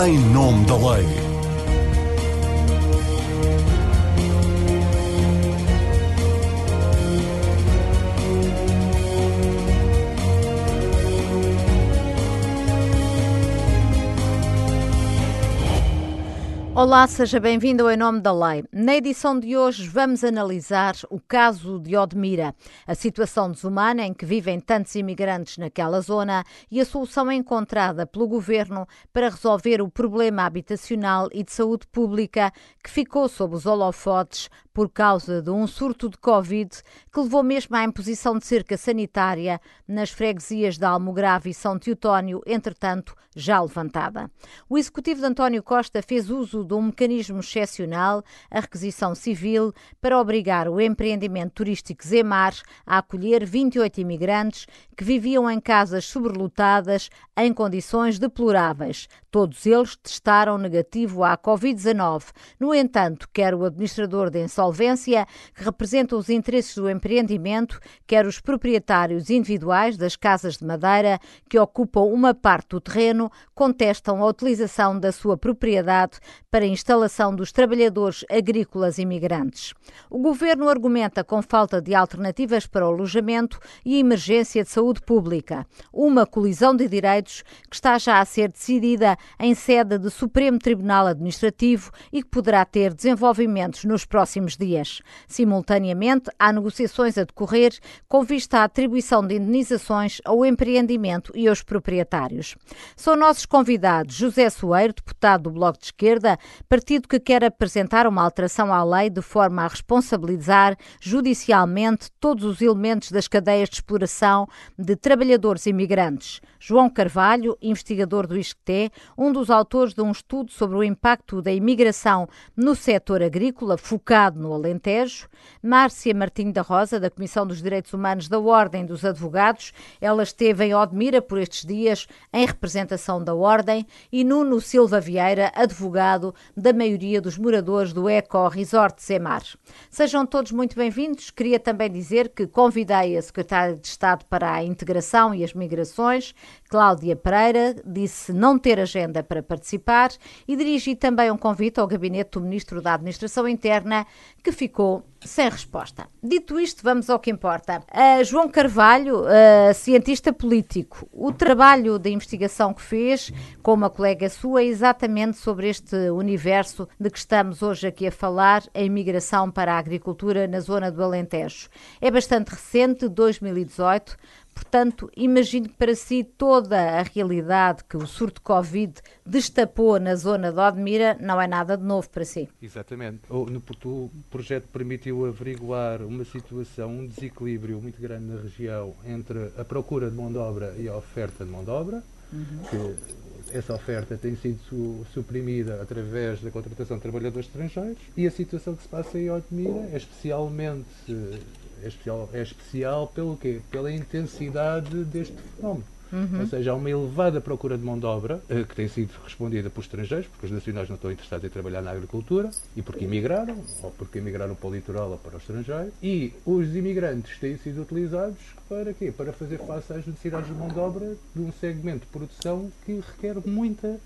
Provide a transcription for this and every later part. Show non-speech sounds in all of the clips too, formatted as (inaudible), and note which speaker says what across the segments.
Speaker 1: em nome da lei.
Speaker 2: Olá, seja bem-vindo ao Em Nome da Lei. Na edição de hoje vamos analisar o caso de Odmira, a situação desumana em que vivem tantos imigrantes naquela zona e a solução encontrada pelo governo para resolver o problema habitacional e de saúde pública que ficou sob os holofotes por causa de um surto de Covid que levou mesmo à imposição de cerca sanitária nas freguesias de Almograve e São Teotónio, entretanto já levantada. O executivo de António Costa fez uso de um mecanismo excepcional, a requisição civil, para obrigar o empreendimento turístico Zemar a acolher 28 imigrantes que viviam em casas sobrelotadas em condições deploráveis. Todos eles testaram negativo à Covid-19. No entanto, quer o administrador de insolvência, que representa os interesses do empreendimento, quer os proprietários individuais das casas de madeira, que ocupam uma parte do terreno, contestam a utilização da sua propriedade para a instalação dos trabalhadores agrícolas imigrantes. O governo argumenta com falta de alternativas para o alojamento e emergência de saúde pública, uma colisão de direitos que está já a ser decidida em sede do Supremo Tribunal Administrativo e que poderá ter desenvolvimentos nos próximos dias. Simultaneamente, há negociações a decorrer com vista à atribuição de indenizações ao empreendimento e aos proprietários. São nossos convidados José Soeiro, deputado do Bloco de Esquerda, partido que quer apresentar uma alteração à lei de forma a responsabilizar judicialmente todos os elementos das cadeias de exploração de trabalhadores imigrantes. João Carvalho, investigador do ISCTE, um dos autores de um estudo sobre o impacto da imigração no setor agrícola, focado no Alentejo, Márcia Martinho da Rosa, da Comissão dos Direitos Humanos da Ordem dos Advogados, ela esteve em Odmira por estes dias em representação da Ordem, e Nuno Silva Vieira, advogado da maioria dos moradores do Eco Resort Semar. Sejam todos muito bem-vindos. Queria também dizer que convidei a Secretária de Estado para a Integração e as Migrações, Cláudia Pereira, disse não ter agenda para participar e dirigi também um convite ao gabinete do Ministro da Administração Interna, que ficou sem resposta. Dito isto, vamos ao que importa. Uh, João Carvalho, uh, cientista político, o trabalho de investigação que fez com uma colega sua é exatamente sobre este universo de que estamos hoje aqui a falar, a imigração para a agricultura na zona do Alentejo. É bastante recente, 2018. Portanto, imagine para si toda a realidade que o surto Covid destapou na zona de Odmira, não é nada de novo para si.
Speaker 3: Exatamente. O, no, o projeto permitiu averiguar uma situação, um desequilíbrio muito grande na região entre a procura de mão de obra e a oferta de mão de obra, uhum. que essa oferta tem sido su, suprimida através da contratação de trabalhadores estrangeiros e a situação que se passa em Odmira é especialmente é especial, é especial pelo quê? Pela intensidade deste fenómeno. Uhum. Ou seja, há uma elevada procura de mão de obra uh, que tem sido respondida por estrangeiros, porque os nacionais não estão interessados em trabalhar na agricultura e porque emigraram, ou porque emigraram para o litoral ou para o estrangeiro. E os imigrantes têm sido utilizados para quê? Para fazer face às necessidades de mão de obra de um segmento de produção que requer muita,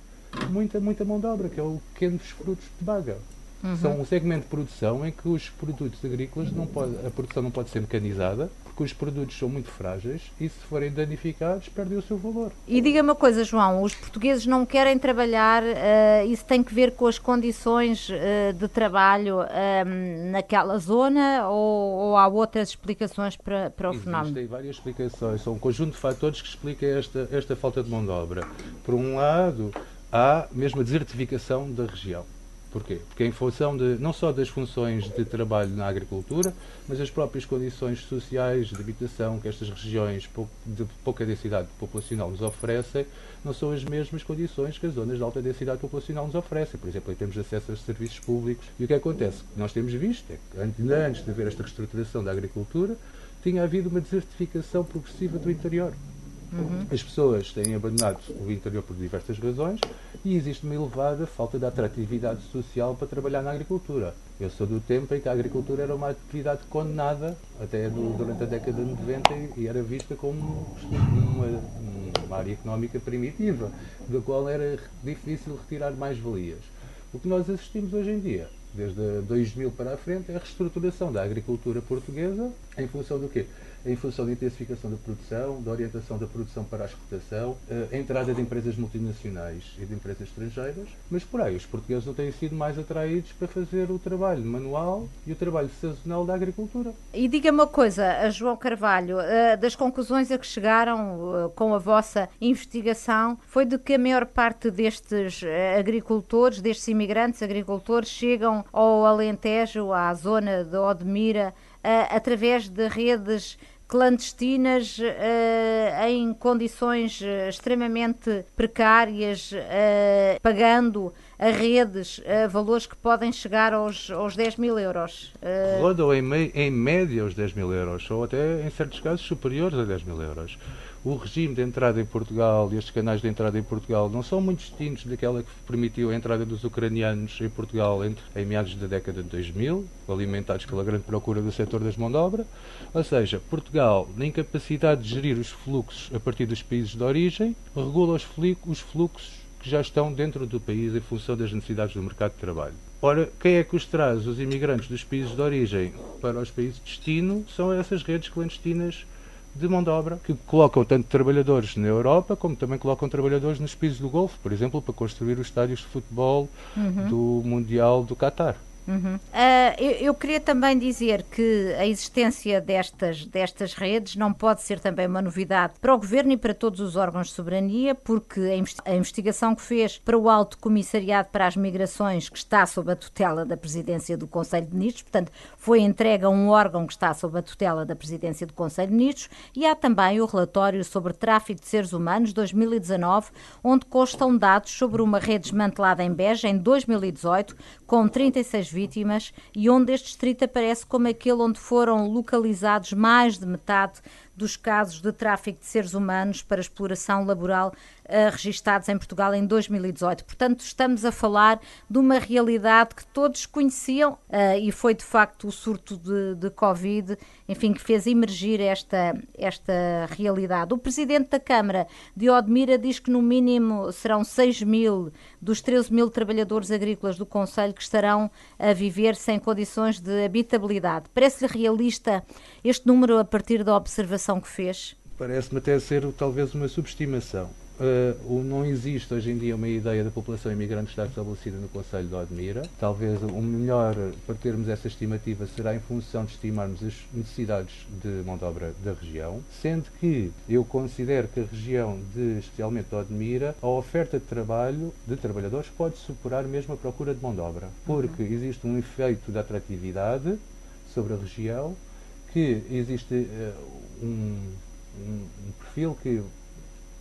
Speaker 3: muita, muita mão de obra, que é o pequenos frutos de baga. Uhum. São um segmento de produção em que os produtos agrícolas não pode, a produção não pode ser mecanizada, porque os produtos são muito frágeis e se forem danificados perdem o seu valor.
Speaker 2: E diga uma coisa, João, os portugueses não querem trabalhar, uh, isso tem que ver com as condições uh, de trabalho uh, naquela zona ou, ou, há outras explicações para, para o
Speaker 3: Existem
Speaker 2: fenómeno?
Speaker 3: Existem várias explicações, são um conjunto de fatores que explica esta, esta falta de mão de obra. Por um lado, há mesmo a desertificação da região Porquê? Porque em função de, não só das funções de trabalho na agricultura, mas as próprias condições sociais de habitação que estas regiões de pouca densidade populacional nos oferecem, não são as mesmas condições que as zonas de alta densidade populacional nos oferecem. Por exemplo, em termos de acesso aos serviços públicos. E o que acontece? O que nós temos visto é que antes de haver esta reestruturação da agricultura, tinha havido uma desertificação progressiva do interior. Uhum. As pessoas têm abandonado o interior por diversas razões e existe uma elevada falta de atratividade social para trabalhar na agricultura. Eu sou do tempo em que a agricultura era uma atividade condenada, até do, durante a década de 90, e era vista como uma, uma área económica primitiva, da qual era difícil retirar mais valias. O que nós assistimos hoje em dia, desde 2000 para a frente, é a reestruturação da agricultura portuguesa em função do quê? Em função da intensificação da produção, da orientação da produção para a exportação, eh, a entrada de empresas multinacionais e de empresas estrangeiras, mas por aí os portugueses não têm sido mais atraídos para fazer o trabalho manual e o trabalho sazonal da agricultura.
Speaker 2: E diga uma coisa, João Carvalho, eh, das conclusões a que chegaram eh, com a vossa investigação, foi de que a maior parte destes agricultores, destes imigrantes agricultores, chegam ao Alentejo, à zona de Odmira, através de redes clandestinas uh, em condições eh, extremamente precárias, uh, pagando a redes uh, valores que podem chegar aos, aos 10 mil euros.
Speaker 3: Rodam em, em média os 10 mil euros, ou até em certos casos superiores a 10 mil euros o regime de entrada em Portugal e estes canais de entrada em Portugal não são muito distintos daquela que permitiu a entrada dos ucranianos em Portugal entre, em meados da década de 2000, alimentados pela grande procura do setor das mão de obra. Ou seja, Portugal, na incapacidade de gerir os fluxos a partir dos países de origem, regula os, os fluxos que já estão dentro do país em função das necessidades do mercado de trabalho. Ora, quem é que os traz? Os imigrantes dos países de origem para os países de destino são essas redes clandestinas de mão de obra que colocam tanto trabalhadores na Europa como também colocam trabalhadores nos países do Golfo, por exemplo, para construir os estádios de futebol uhum. do Mundial do Qatar.
Speaker 2: Uhum. Uh, eu, eu, queria também dizer que a existência destas, destas redes não pode ser também uma novidade para o Governo e para todos os órgãos de soberania, porque a, investigação que fez para o Alto Comissariado para as Migrações, que está sob a tutela da Presidência do Conselho de Ministros, portanto, foi entregue a um órgão que está sob a tutela da Presidência do Conselho de Ministros, e há também o relatório sobre tráfico de seres humanos 2019, onde constam dados sobre uma rede desmantelada em Beja em 2018, com 36 vítimas e onde este distrito aparece como aquele onde foram localizados mais de metade dos casos de tráfico de seres humanos para exploração laboral uh, registados em Portugal em 2018. Portanto, estamos a falar de uma realidade que todos conheciam uh, e foi de facto o surto de, de Covid, enfim, que fez emergir esta, esta realidade. O presidente da Câmara de Odmira diz que no mínimo serão 6 mil dos 13 mil trabalhadores agrícolas do Conselho que estarão a viver sem condições de habitabilidade. Parece-lhe realista este número a partir da observação que fez?
Speaker 3: Parece-me até ser talvez uma subestimação. Uh, não existe hoje em dia uma ideia da população imigrante estar estabelecida no Conselho de Odmira. Talvez o melhor para termos essa estimativa será em função de estimarmos as necessidades de mão de obra da região, sendo que eu considero que a região de, especialmente de Odmira, a oferta de trabalho de trabalhadores pode superar mesmo a procura de mão de obra, porque uhum. existe um efeito de atratividade sobre a região, que existe uh, um, um, um perfil que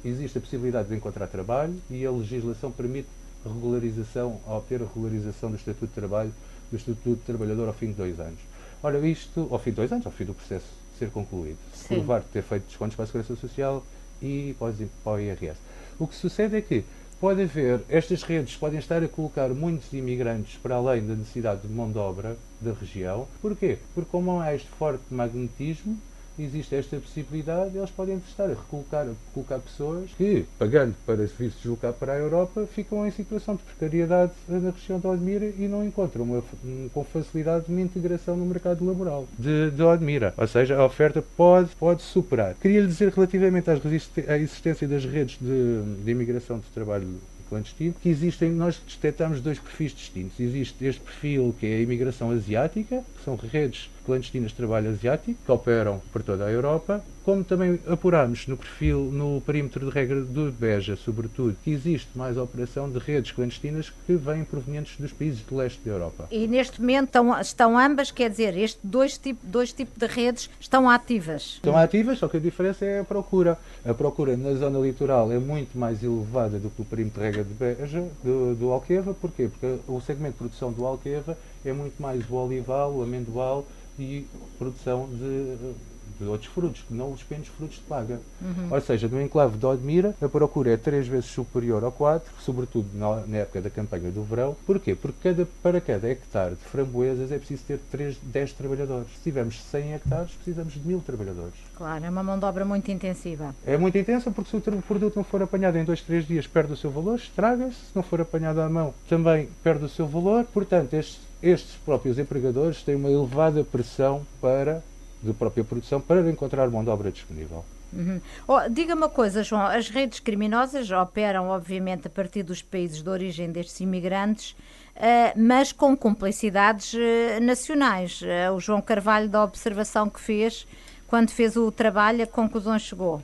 Speaker 3: existe a possibilidade de encontrar trabalho e a legislação permite regularização, obter a regularização do Estatuto de Trabalho, do Estatuto de Trabalhador ao fim de dois anos. Ora, isto, ao fim de dois anos, ao fim do processo ser concluído, se provar ter feito descontos para a Segurança Social e para o IRS. O que sucede é que pode haver, estas redes podem estar a colocar muitos imigrantes para além da necessidade de mão de obra da região. Porquê? Porque como há este forte magnetismo, existe esta possibilidade, eles podem estar a recolocar, colocar pessoas que, pagando para se deslocar para a Europa, ficam em situação de precariedade na região de Odmira e não encontram uma, com facilidade uma integração no mercado laboral de, de Odmira. Ou seja, a oferta pode, pode superar. Queria lhe dizer relativamente à existência das redes de, de imigração de trabalho clandestino, que existem, nós detectamos dois perfis distintos. Existe este perfil que é a imigração asiática, que são redes clandestinas de trabalho asiático, que operam por toda a Europa, como também apuramos no perfil, no perímetro de regra do Beja, sobretudo, que existe mais operação de redes clandestinas que vêm provenientes dos países do leste da Europa.
Speaker 2: E neste momento estão, estão ambas, quer dizer, estes dois tipos dois tipo de redes estão ativas?
Speaker 3: Estão ativas, só que a diferença é a procura. A procura na zona litoral é muito mais elevada do que o perímetro de regra de Beja, do, do Alqueva, porquê? Porque o segmento de produção do Alqueva é muito mais o olival, o amendoal, e produção de outros frutos, que não os pequenos frutos de paga. Uhum. Ou seja, no enclave de Odmira, a procura é três vezes superior ao 4, sobretudo na, na, época da campanha do verão. Porquê? Porque cada, para cada hectare de framboesas é preciso ter 3, 10 trabalhadores. Se tivermos 100 hectares, precisamos de mil trabalhadores.
Speaker 2: Claro, é uma mão de obra muito intensiva.
Speaker 3: É muito intensa porque se o produto não for apanhado em 2, 3 dias, perde o seu valor, estraga-se. Se não for apanhado à mão, também perde o seu valor. Portanto, estes, estes próprios empregadores têm uma elevada pressão para de própria produção para encontrar mão de obra disponível.
Speaker 2: Uhum. Oh, Diga uma coisa, João: as redes criminosas operam, obviamente, a partir dos países de origem destes imigrantes, uh, mas com cumplicidades uh, nacionais. Uh, o João Carvalho, da observação que fez, quando fez o trabalho, a conclusões chegou?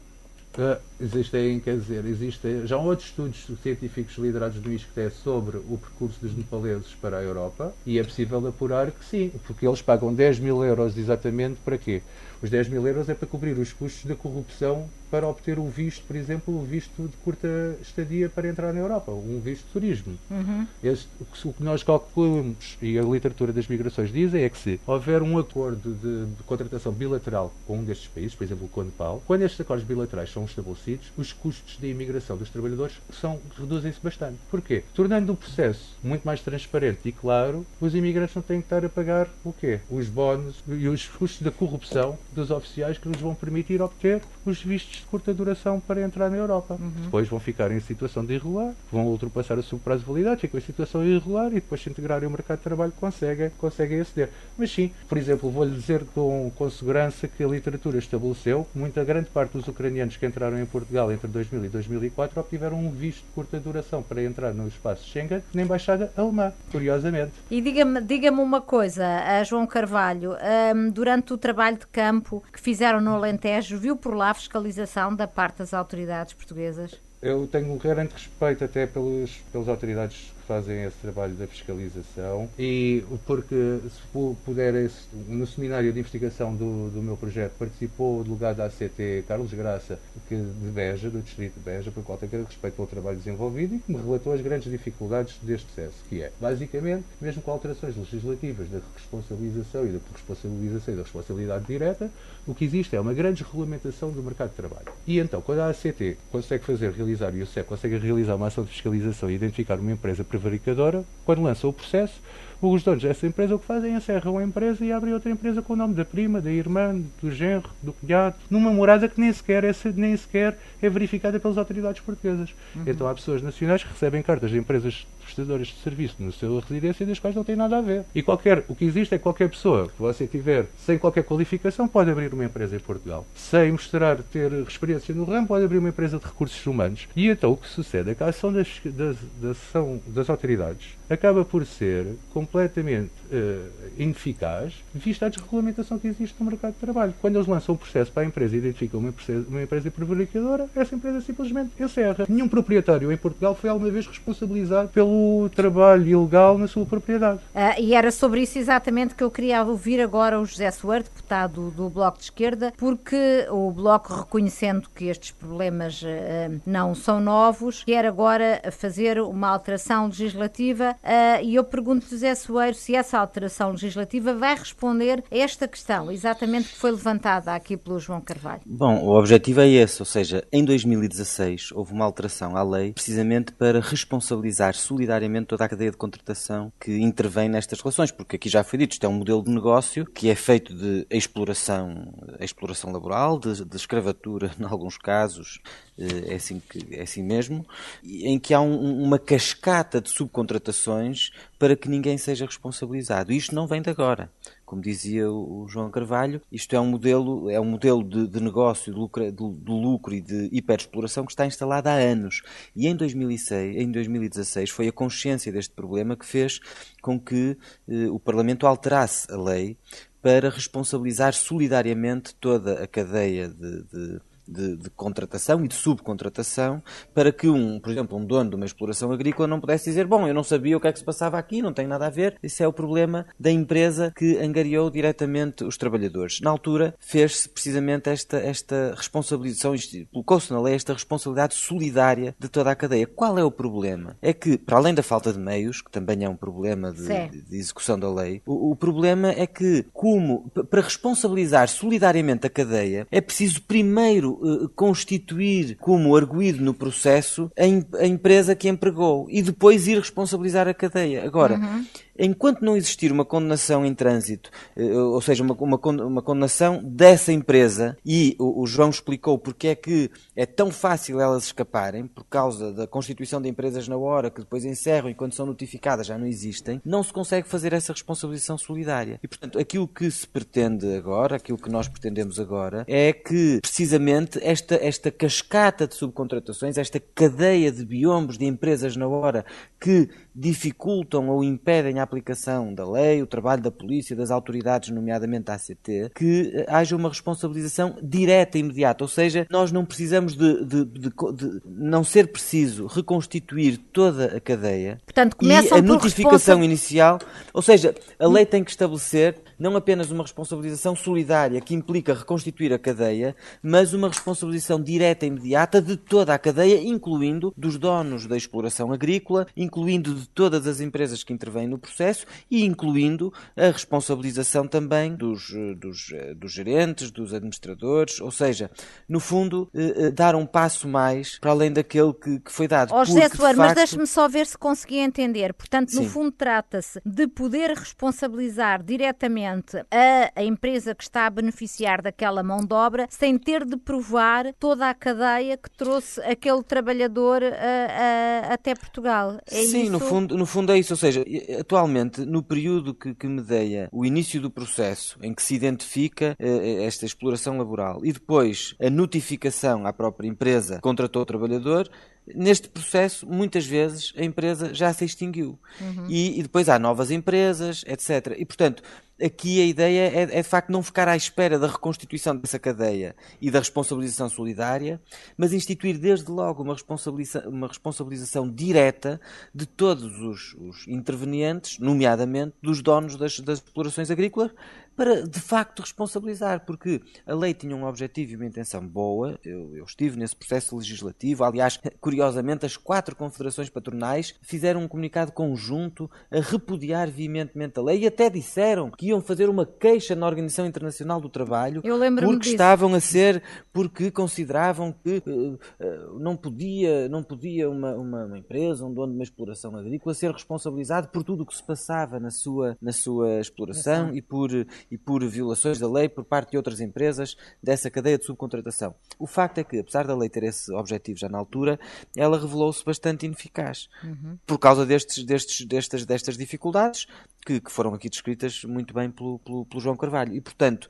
Speaker 3: Existem, quer dizer, existem já outros estudos científicos liderados no ISCTE sobre o percurso dos nepaleses para a Europa e é possível apurar que sim, porque eles pagam 10 mil euros exatamente para quê? Os 10 mil euros é para cobrir os custos da corrupção para obter o visto, por exemplo, o visto de curta estadia para entrar na Europa, um visto de turismo. Uhum. Este, o que nós calculamos, e a literatura das migrações diz, é que se houver um acordo de, de contratação bilateral com um destes países, por exemplo, o Conepal, quando estes acordos bilaterais são estabelecidos, os custos de imigração dos trabalhadores são, reduzem-se bastante. Porquê? Tornando o processo muito mais transparente e claro, os imigrantes não têm que estar a pagar o quê? Os bónus e os custos da corrupção dos oficiais que nos vão permitir obter os vistos de curta duração para entrar na Europa. Uhum. Depois vão ficar em situação de irregular, vão ultrapassar o seu prazo de validade, ficam em situação irregular e depois se integrarem no mercado de trabalho conseguem, conseguem aceder. Mas sim, por exemplo, vou-lhe dizer com, com segurança que a literatura estabeleceu que muita grande parte dos ucranianos que entraram em Portugal entre 2000 e 2004 obtiveram um visto de curta duração para entrar no espaço Schengen na embaixada alemã, curiosamente.
Speaker 2: E diga-me diga uma coisa, João Carvalho, um, durante o trabalho de campo que fizeram no Alentejo, viu por lá fiscalização da parte das autoridades portuguesas?
Speaker 3: Eu tenho um grande respeito até pelos, pelas autoridades que fazem esse trabalho da fiscalização e porque se puder no seminário de investigação do, do meu projeto participou o delegado da ACT Carlos Graça que, de Beja, do distrito de Beja, por qual grande respeito pelo trabalho desenvolvido e que me relatou as grandes dificuldades deste processo, que é, basicamente, mesmo com alterações legislativas da responsabilização e da responsabilização e da responsabilidade direta, o que existe é uma grande regulamentação do mercado de trabalho. E então, quando a ACT consegue fazer, realizar, e o SEC consegue realizar uma ação de fiscalização e identificar uma empresa prevaricadora, quando lança o processo, os donos dessa empresa o que fazem é encerram a empresa e abrem outra empresa com o nome da prima, da irmã, do genro, do cunhado, numa morada que nem sequer é, nem sequer é verificada pelas autoridades portuguesas. Uhum. Então há pessoas nacionais que recebem cartas de empresas prestadoras de serviço na sua residência das quais não têm nada a ver. E qualquer, o que existe é que qualquer pessoa que você tiver sem qualquer qualificação pode abrir uma empresa em Portugal. Sem mostrar ter experiência no ramo, pode abrir uma empresa de recursos humanos. E então o que sucede é que a ação das, das, da ação das autoridades acaba por ser completamente uh, ineficaz, vista a desregulamentação que existe no mercado de trabalho. Quando eles lançam um processo para a empresa e identificam uma empresa, uma empresa prevaricadora, essa empresa simplesmente encerra. Nenhum proprietário em Portugal foi alguma vez responsabilizado pelo trabalho ilegal na sua propriedade.
Speaker 2: Uh, e era sobre isso exatamente que eu queria ouvir agora o José Soares, deputado do Bloco de Esquerda, porque o Bloco, reconhecendo que estes problemas uh, não são novos, quer agora fazer uma alteração legislativa uh, e eu pergunto José Soeiro se essa alteração legislativa vai responder a esta questão, exatamente que foi levantada aqui pelo João Carvalho.
Speaker 1: Bom, o objetivo é esse, ou seja, em 2016 houve uma alteração à lei precisamente para responsabilizar solidariamente toda a cadeia de contratação que intervém nestas relações, porque aqui já foi dito, isto é um modelo de negócio que é feito de exploração, exploração laboral, de, de escravatura (laughs) em alguns casos, eh, é assim, que, é assim mesmo, em que há um, uma cascata de subcontratações para que ninguém seja responsabilizado. Isto não vem de agora. Como dizia o João Carvalho, isto é um modelo, é um modelo de, de negócio, de lucro, de, de lucro e de hiperexploração que está instalado há anos. E em, 2006, em 2016 foi a consciência deste problema que fez com que eh, o Parlamento alterasse a lei para responsabilizar solidariamente toda a cadeia de, de de, de, contratação e de subcontratação para que um, por exemplo, um dono de uma exploração agrícola não pudesse dizer, bom, eu não sabia o que é que se passava aqui, não tem nada a ver. Esse é o problema da empresa que angariou diretamente os trabalhadores. Na altura fez-se precisamente esta, esta responsabilização, colocou-se na lei esta responsabilidade solidária de toda a cadeia. Qual é o problema? É que, para além da falta de meios, que também é um problema de, de execução da lei, o, o problema é que, como, para responsabilizar solidariamente a cadeia, é preciso primeiro uh, constituir como arguído no processo a, a, empresa que empregou e depois ir responsabilizar a cadeia. Agora, uhum enquanto não existir uma condenação em trânsito, eh, ou seja, uma, uma, condenação dessa empresa, e o, o, João explicou porque é que é tão fácil elas escaparem, por causa da constituição de empresas na hora, que depois encerram e quando são notificadas já não existem, não se consegue fazer essa responsabilização solidária. E, portanto, aquilo que se pretende agora, aquilo que nós pretendemos agora, é que, precisamente, esta, esta cascata de subcontratações, esta cadeia de biombos de empresas na hora que dificultam ou impedem a aplicação da lei, o trabalho da polícia, das autoridades, nomeadamente da ACT, que eh, haja uma responsabilização direta e imediata. Ou seja, nós não precisamos de, de, de, de não ser preciso reconstituir toda a cadeia
Speaker 2: Portanto,
Speaker 1: e a notificação responsa... inicial. Ou seja, a lei tem que estabelecer não apenas uma responsabilização solidária que implica reconstituir a cadeia, mas uma responsabilização direta e imediata de toda a cadeia, incluindo dos donos da exploração agrícola, incluindo de todas as empresas que intervêm no processo e incluindo a responsabilização também dos, dos, dos gerentes, dos administradores, ou seja, no fundo, eh, eh, dar um passo mais para além daquele que, que foi dado.
Speaker 2: Oh, José Soares, facto... mas deixe-me só ver se consegui entender. Portanto, no Sim. fundo, trata-se de poder responsabilizar diretamente a, a empresa que está a beneficiar daquela mão de obra sem ter de provar toda a cadeia que trouxe aquele trabalhador a, a, até Portugal.
Speaker 1: É Sim,
Speaker 2: isso?
Speaker 1: no fundo, no fundo é isso. Ou seja, atualmente, no período que, que medeia o início do processo em que se identifica uh, esta exploração laboral e depois a notificação à própria empresa que contratou o trabalhador, neste processo, muitas vezes, a empresa já se extinguiu. Uhum. E, e, depois há novas empresas, etc. E, portanto, aqui a ideia é, é, de facto não ficar à espera da reconstituição dessa cadeia e da responsabilização solidária, mas instituir desde logo uma responsabilização, uma responsabilização direta de todos os, os intervenientes, nomeadamente dos donos das, das explorações agrícolas, para de facto responsabilizar, porque a lei tinha um objetivo e uma intenção boa. Eu, eu, estive nesse processo legislativo. Aliás, curiosamente, as quatro confederações patronais fizeram um comunicado conjunto a repudiar veementemente a lei e até disseram que iam fazer uma queixa na Organização Internacional do Trabalho porque
Speaker 2: disso.
Speaker 1: estavam a ser, porque consideravam que uh, uh, não podia, não podia uma, uma, uma, empresa, um dono de uma exploração agrícola ser responsabilizado por tudo o que se passava na sua, na sua exploração e por e por violações da lei por parte de outras empresas dessa cadeia de subcontratação. O facto é que, apesar da lei ter esse objetivo já na altura, ela revelou-se bastante ineficaz uhum. por causa destes, destes, destas, destas dificuldades que, que foram aqui descritas muito bem pelo, pelo, pelo João Carvalho. E, portanto,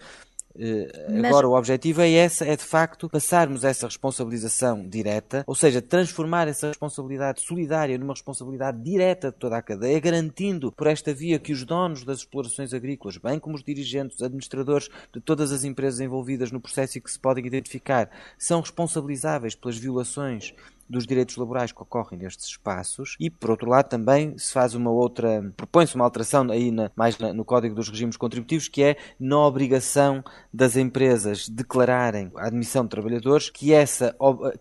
Speaker 1: Mas... Agora, o objetivo é essa, é de facto passarmos essa responsabilização direta, ou seja, transformar essa responsabilidade solidária numa responsabilidade direta de toda a cadeia, garantindo por esta via que os donos das explorações agrícolas, bem como os dirigentes, administradores de todas as empresas envolvidas no processo e que se podem identificar, são responsabilizáveis pelas violações dos direitos laborais que ocorrem nestes espaços e, por outro lado, também se faz uma outra, propõe-se uma alteração aí na, mais na, no Código dos Regimes Contributivos, que é na obrigação das empresas declararem a admissão de trabalhadores, que, essa,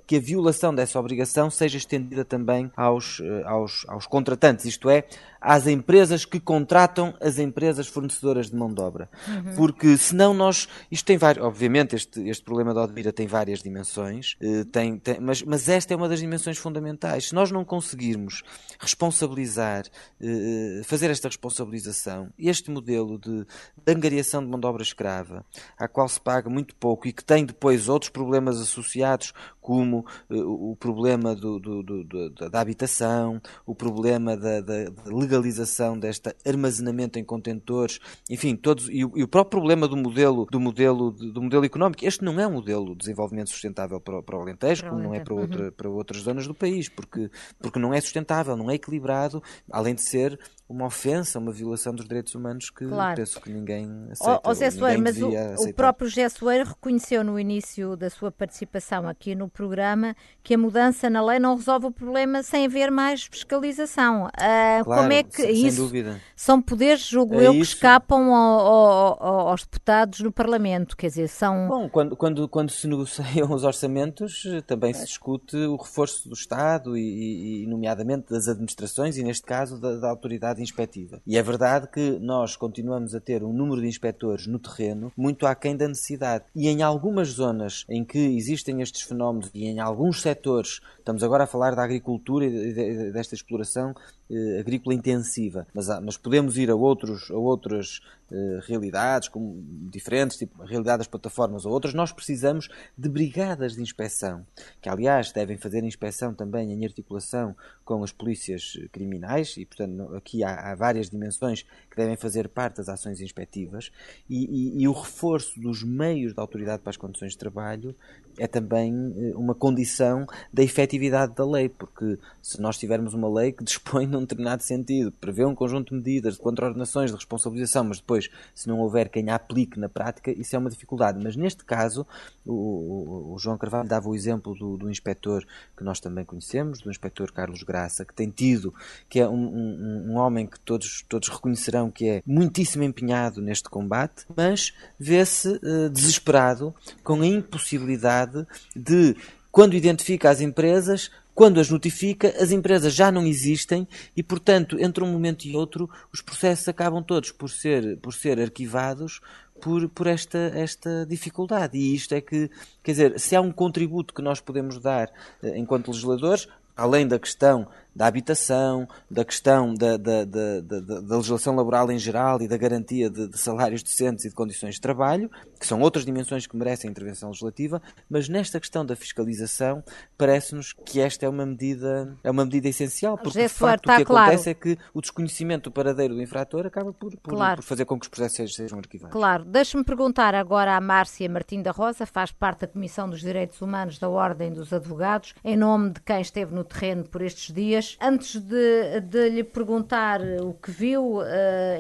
Speaker 1: que a violação dessa obrigação seja estendida também aos, eh, aos, aos contratantes, isto é, às empresas que contratam as empresas fornecedoras de mão de obra. Uhum. Porque senão nós. Isto tem vários. Obviamente, este, este problema da Odmira tem várias dimensões, eh, tem, tem, mas, mas esta é uma das dimensões fundamentais. Se nós não conseguirmos responsabilizar, eh, fazer esta responsabilização, este modelo de, de angariação de mão de obra escrava, à qual se paga muito pouco e que tem depois outros problemas associados, como uh, o problema do, do, do, da habitação, o problema da, da, da, legalização deste armazenamento em contentores, enfim, todos e o, e o, próprio problema do modelo do modelo do modelo económico. Este não é um modelo de desenvolvimento sustentável para, para o Alentejo, como não é para, outra, uhum. para outras zonas do país, porque porque não é sustentável, não é equilibrado, além de ser uma ofensa, uma violação dos direitos humanos que
Speaker 2: claro.
Speaker 1: penso que ninguém aceita.
Speaker 2: O, o Zé Soeiro, mas o, o, próprio José Soeiro reconheceu no início da sua participação aqui no programa que a mudança na lei não resolve o problema sem haver mais fiscalização. Uh,
Speaker 1: claro,
Speaker 2: como é que
Speaker 1: sem,
Speaker 2: isso
Speaker 1: sem
Speaker 2: são poderes, julgo é eu, isso. que escapam ao, ao, aos deputados no Parlamento? Quer dizer, são.
Speaker 1: Bom, quando, quando, quando se negociam os orçamentos, também se discute o reforço do Estado e, e nomeadamente, das administrações e, neste caso, da, da autoridade inspectiva. E é verdade que nós continuamos a ter um número de inspectores no terreno muito aquém da necessidade. E em algumas zonas em que existem estes fenómenos e em alguns setores, estamos agora a falar da agricultura e desta exploração eh, agrícola intensiva, mas, mas podemos ir a, outros, a outras eh, realidades como, diferentes, tipo a realidade das plataformas ou outras, nós precisamos de brigadas de inspeção, que aliás devem fazer inspeção também em articulação com as polícias criminais e, portanto, aqui há, há várias dimensões que devem fazer parte das ações inspectivas. E, e, e o reforço dos meios da autoridade para as condições de trabalho é também eh, uma condição da efetividade da lei, porque se nós tivermos uma lei que (laughs) dispõe num determinado sentido, prevê um conjunto de medidas, de contraordenações, de responsabilização, mas depois, se não houver quem a aplique na prática, isso é uma dificuldade. Mas neste caso, o, o, o João Carvalho dava o exemplo do, do inspetor que nós também conhecemos, do inspetor Carlos Graça, que tem tido, que é um, um, um homem que todos, todos reconhecerão que é muitíssimo empenhado neste combate, mas vê-se uh, desesperado com a impossibilidade de, quando identifica as empresas, quando as notifica, as empresas já não existem e, portanto, entre um momento e outro, os processos acabam todos por ser, por ser arquivados por, por esta, esta dificuldade. E isto é que, quer dizer, se há um contributo que nós podemos dar eh, enquanto legisladores, além da questão da habitação, da questão da, da, da, da, legislação laboral em geral e da garantia de, de, salários decentes e de condições de trabalho, que são outras dimensões que merecem intervenção legislativa, mas nesta questão da fiscalização parece-nos que esta é uma medida é uma medida essencial, porque de facto o que claro. acontece é que o desconhecimento do paradeiro do infrator acaba por, por, claro. por fazer com que os processos sejam arquivados.
Speaker 2: Claro. Deixe-me perguntar agora à Márcia Martim da Rosa, faz parte da Comissão dos Direitos Humanos da Ordem dos Advogados, em nome de quem esteve no terreno por estes dias, Antes de, de lhe perguntar o que viu, uh,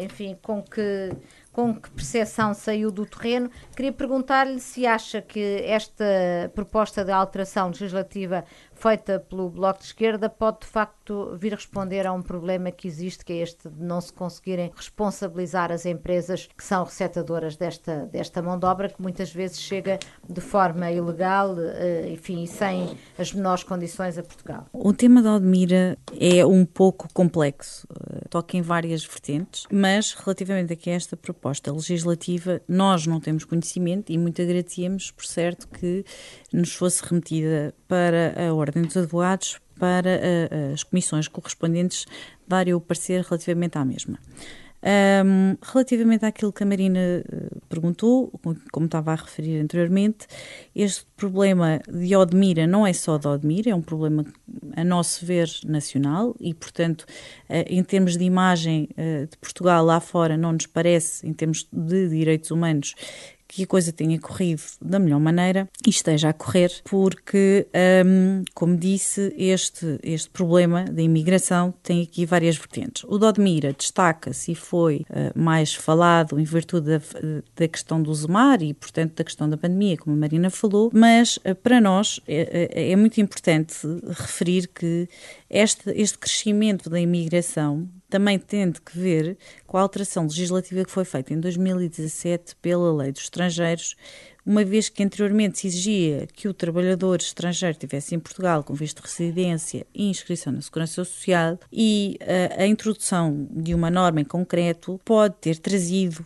Speaker 2: enfim, com que com que percepção saiu do terreno. Queria perguntar-lhe se acha que esta proposta de alteração legislativa feita pelo Bloco de Esquerda pode de facto vir responder a um problema que existe, que é este de não se conseguirem responsabilizar as empresas que são receptadoras desta, desta mão de obra, que muitas vezes chega de forma ilegal, eh, enfim, sem as menores condições a Portugal.
Speaker 4: O tema da Odmira é um pouco complexo, eh, toca em várias vertentes, mas relativamente a esta proposta legislativa, nós não temos conhecimento e muito agradecemos, por certo, que nos fosse remetida para a Ordem dos Advogados para uh, as comissões correspondentes darem o parecer relativamente à mesma. Um, relativamente àquilo que a Marina uh, perguntou, como estava a referir anteriormente, este problema de Odmira não é só de Odmira, é um problema, a nosso ver, nacional e, portanto, em termos de imagem de Portugal lá fora, não nos parece, em termos de direitos humanos, que a coisa tenha corrido da melhor maneira e esteja a correr, porque, um, como disse, este, este problema da imigração tem aqui várias vertentes. O Dodmira destaca-se e foi uh, mais falado em virtude da, da questão do Zumar e, portanto, da questão da pandemia, como a Marina falou, mas uh, para nós é, é, é muito importante referir que este, este crescimento da imigração também tem que ver com a alteração legislativa que foi feita em 2017 pela Lei dos Estrangeiros, uma vez que anteriormente se exigia que o trabalhador estrangeiro estivesse em Portugal com visto de residência e inscrição na Segurança Social e uh, a introdução de uma norma em concreto pode ter trazido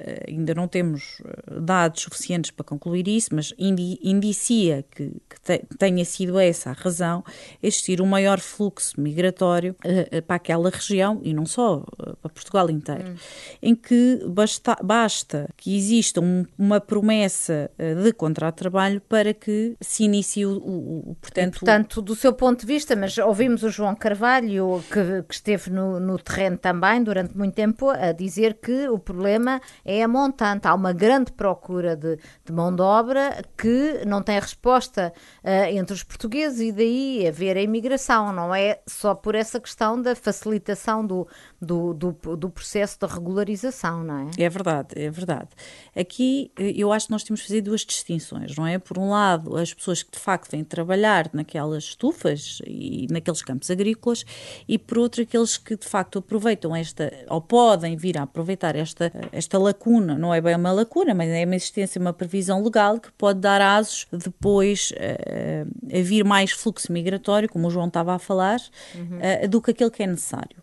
Speaker 4: eh, ainda não temos eh, dados suficientes para concluir isso, mas indicia que, que tenha sido essa a razão, existir um maior fluxo migratório uh, para aquela região e não só, uh, para Portugal inteiro, hum. em que basta, basta que exista um, uma promessa uh, de contrato de trabalho para que se inicie o, o, o portanto...
Speaker 2: E, portanto, do seu ponto de vista, mas ouvimos o João Carvalho, que, que esteve no, no, terreno também durante muito tempo, a dizer que o problema é a montante. Há uma grande procura de, de mão de obra que não tem resposta uh, entre os portugueses e daí haver a imigração. Não é só por essa questão da facilitação do, do, do, do processo de regularização, não é?
Speaker 4: É verdade, é verdade. Aqui eu acho que nós temos que fazer duas distinções, não é? Por um lado, as pessoas que de facto vêm trabalhar naquelas estufas e naqueles campos agrícolas, e por outro, aqueles que de facto aproveitam esta, ou podem vir a aproveitar esta, esta lacuna, não é bem uma lacuna, mas é uma existência, uma previsão legal que pode dar asos depois uh, a vir mais fluxo migratório, como o João estava a falar, uhum. uh, do que aquele que é necessário.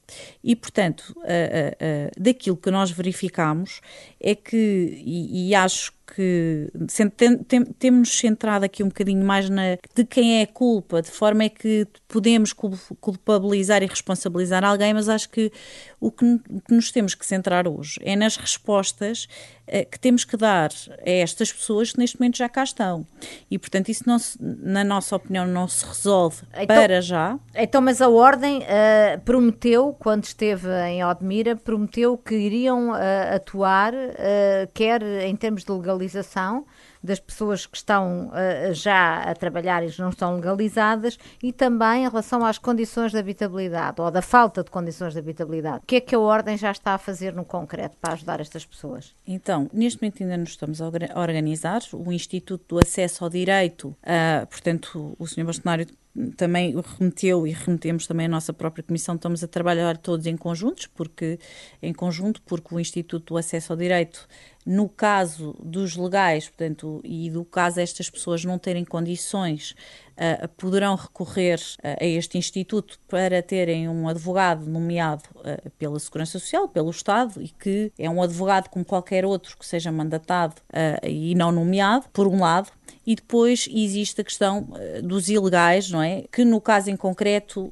Speaker 4: E, portanto, uh, daquilo que nós verificamos é que, e, e acho que tem, tem, temos centrado aqui um bocadinho mais na de quem é a culpa, de forma é que podemos culpabilizar e responsabilizar alguém, mas acho que o que, o que nos temos que centrar hoje é nas respostas eh, que temos que dar a estas pessoas que neste momento já cá estão. E, portanto, isso, não se, na nossa opinião, não se resolve então, para já.
Speaker 2: Então, mas a Ordem uh, prometeu, quando esteve em Odmira, prometeu que iriam uh, atuar, uh, quer em termos de legalização, das pessoas que estão uh, já a trabalhar e não estão legalizadas e também em relação às condições de habitabilidade ou da falta de condições de habitabilidade. O que é que a Ordem já está a fazer no concreto para ajudar estas pessoas?
Speaker 4: Então, neste momento ainda nos estamos a organizar. O Instituto do Acesso ao Direito, uh, portanto, o Sr. Bastonário também remeteu e remetemos também a nossa própria comissão, estamos a trabalhar todos em conjuntos, porque em conjunto, porque o Instituto do Acesso ao Direito no caso dos legais, portanto, e do caso estas pessoas não terem condições, uh, poderão recorrer uh, a este instituto para terem um advogado nomeado uh, pela Segurança Social, pelo Estado, e que é um advogado como qualquer outro que seja mandatado e não nomeado, por um lado, e depois existe a questão dos ilegais, não é? Que no caso em concreto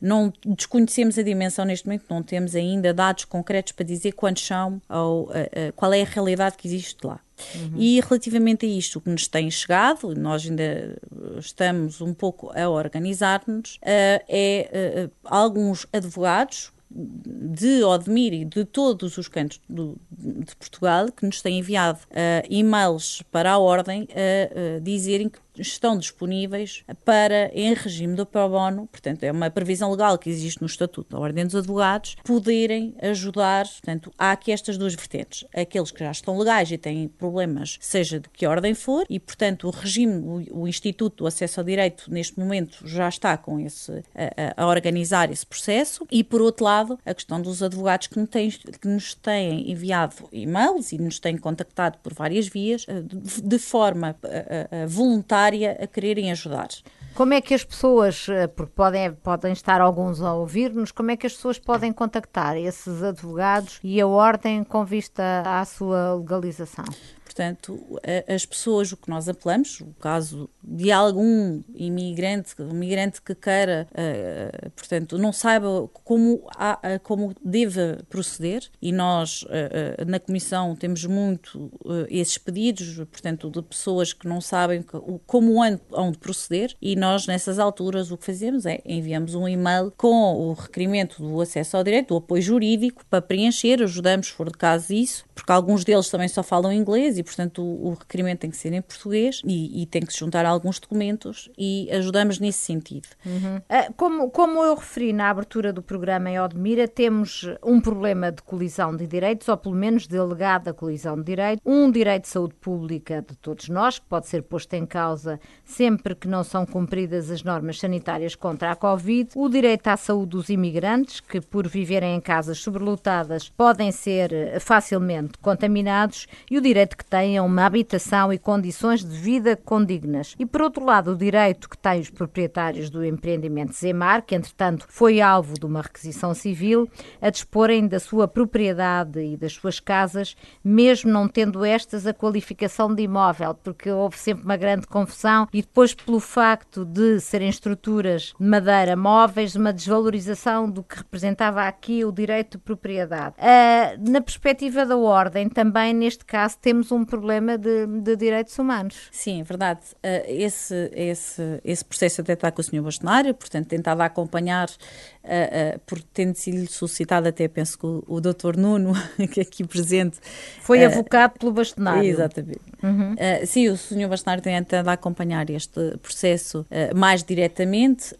Speaker 4: não desconhecemos a dimensão neste momento, não temos ainda dados concretos para dizer quantos são ou qual é a realidade que existe lá. Uhum. E relativamente a isto, o que nos tem chegado, nós ainda estamos um pouco a organizar-nos, é alguns advogados de Odmir e de todos os cantos do, de Portugal que nos têm enviado uh, e-mails para a Ordem a uh, dizerem que estão disponíveis para, em regime do pro bono, portanto, é uma previsão legal que existe no Estatuto da Ordem dos Advogados, poderem ajudar, portanto, há aqui estas duas vertentes. Aqueles que já estão legais e têm problemas, seja de que ordem for, e, portanto, o regime, o, Instituto do Acesso ao Direito, nesse momento, já está com esse, a, a, organizar esse processo, e, por outro lado, a questão dos advogados que têm, que nos têm enviado e-mails e nos têm contactado por várias vias, eh, de, de forma eh, eh, voluntária área a quererem ajudar.
Speaker 2: Como é que as pessoas, eh, porque podem, podem estar alguns a ouvir-nos, como é que as pessoas podem contactar esses advogados e a ordem com vista à sua legalização?
Speaker 4: Portanto, as pessoas, o que nós apelamos, o caso de algum imigrante, imigrante que queira, uh, portanto, não saiba como, há, como deve proceder, e nós uh, na Comissão temos muito esses pedidos, portanto, de pessoas que não sabem como onde proceder, e nós, nessas alturas, o que fazemos é enviamos um e-mail com o requerimento do acesso ao direito, do apoio jurídico, para preencher, ajudamos, se for de caso isso, porque alguns deles também só falam inglês e, portanto, o, o requerimento tem que ser em português e, e, tem que se juntar alguns documentos e ajudamos nesse sentido.
Speaker 2: Uhum. Uh, como, como eu referi na abertura do programa em Odmira, temos um problema de colisão de direitos, ou pelo menos de alegada colisão de direitos, um direito de saúde pública de todos nós, que pode ser posto em causa sempre que não são cumpridas as normas sanitárias contra a Covid, o direito à saúde dos imigrantes, que por viverem em casas sobrelotadas podem ser facilmente contaminados, e o direito que uma uma habitação e condições de vida condignas. E, por outro lado, o direito que têm os proprietários do empreendimento Zemar, que entretanto foi alvo de uma requisição civil, a disporem da sua propriedade e das suas casas, mesmo não tendo estas a qualificação de imóvel, porque houve sempre uma grande confusão e depois pelo facto de serem estruturas de madeira móveis, uma desvalorização do que representava aqui o direito de propriedade. Uh, na perspectiva da Ordem, também neste caso temos um problema de, de direitos humanos.
Speaker 4: Sim, é verdade. Uh, esse, esse, esse processo até está com o Sr. Bastonário, portanto, tentado acompanhar, uh, uh, por tendo sido suscitado até, penso que o, o Dr. Nuno, (laughs) que é aqui presente.
Speaker 2: Foi avocado pelo Bastonário.
Speaker 4: Exatamente. Uhum. sim, o Sr. Bastonário tem tentado acompanhar este processo mais diretamente,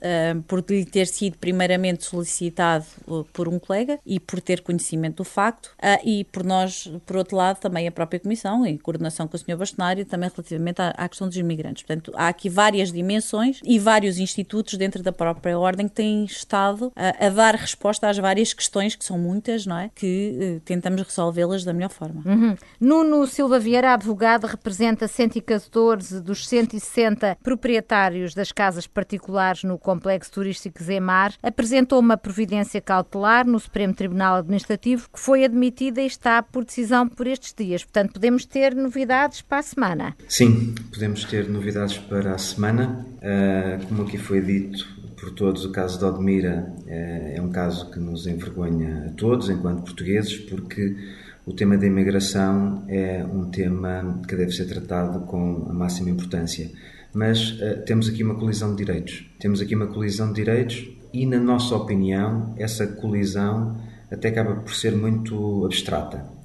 Speaker 4: por lhe ter sido primeiramente solicitado por um colega e por ter conhecimento do facto, e por nós, por outro lado, também a própria Comissão, em coordenação com o Sr. Bastonário, também relativamente à, à questão dos imigrantes. Portanto, há aqui várias dimensões e vários institutos dentro da própria Ordem que têm estado a, a dar resposta às várias questões, que são muitas, não é? Que uh, tentamos resolvê-las da melhor forma.
Speaker 2: Uhum. Nuno Silva Vieira, advogado, representa 114 dos 160 proprietários das casas particulares no complexo turístico Zemar, apresentou uma providência cautelar no Supremo Tribunal Administrativo que foi admitida e está por decisão por estes dias. Portanto, podemos ter novidades para a semana.
Speaker 5: Sim, podemos ter novidades para a semana. Uh, como aqui foi dito por todos, o caso de Odmira uh, é um caso que nos envergonha a todos, enquanto portugueses, porque o tema da imigração é um tema que deve ser tratado com a máxima importância. Mas uh, temos aqui uma colisão de direitos. Temos aqui uma colisão de direitos e, na nossa opinião, essa colisão até acaba por ser muito abstrata.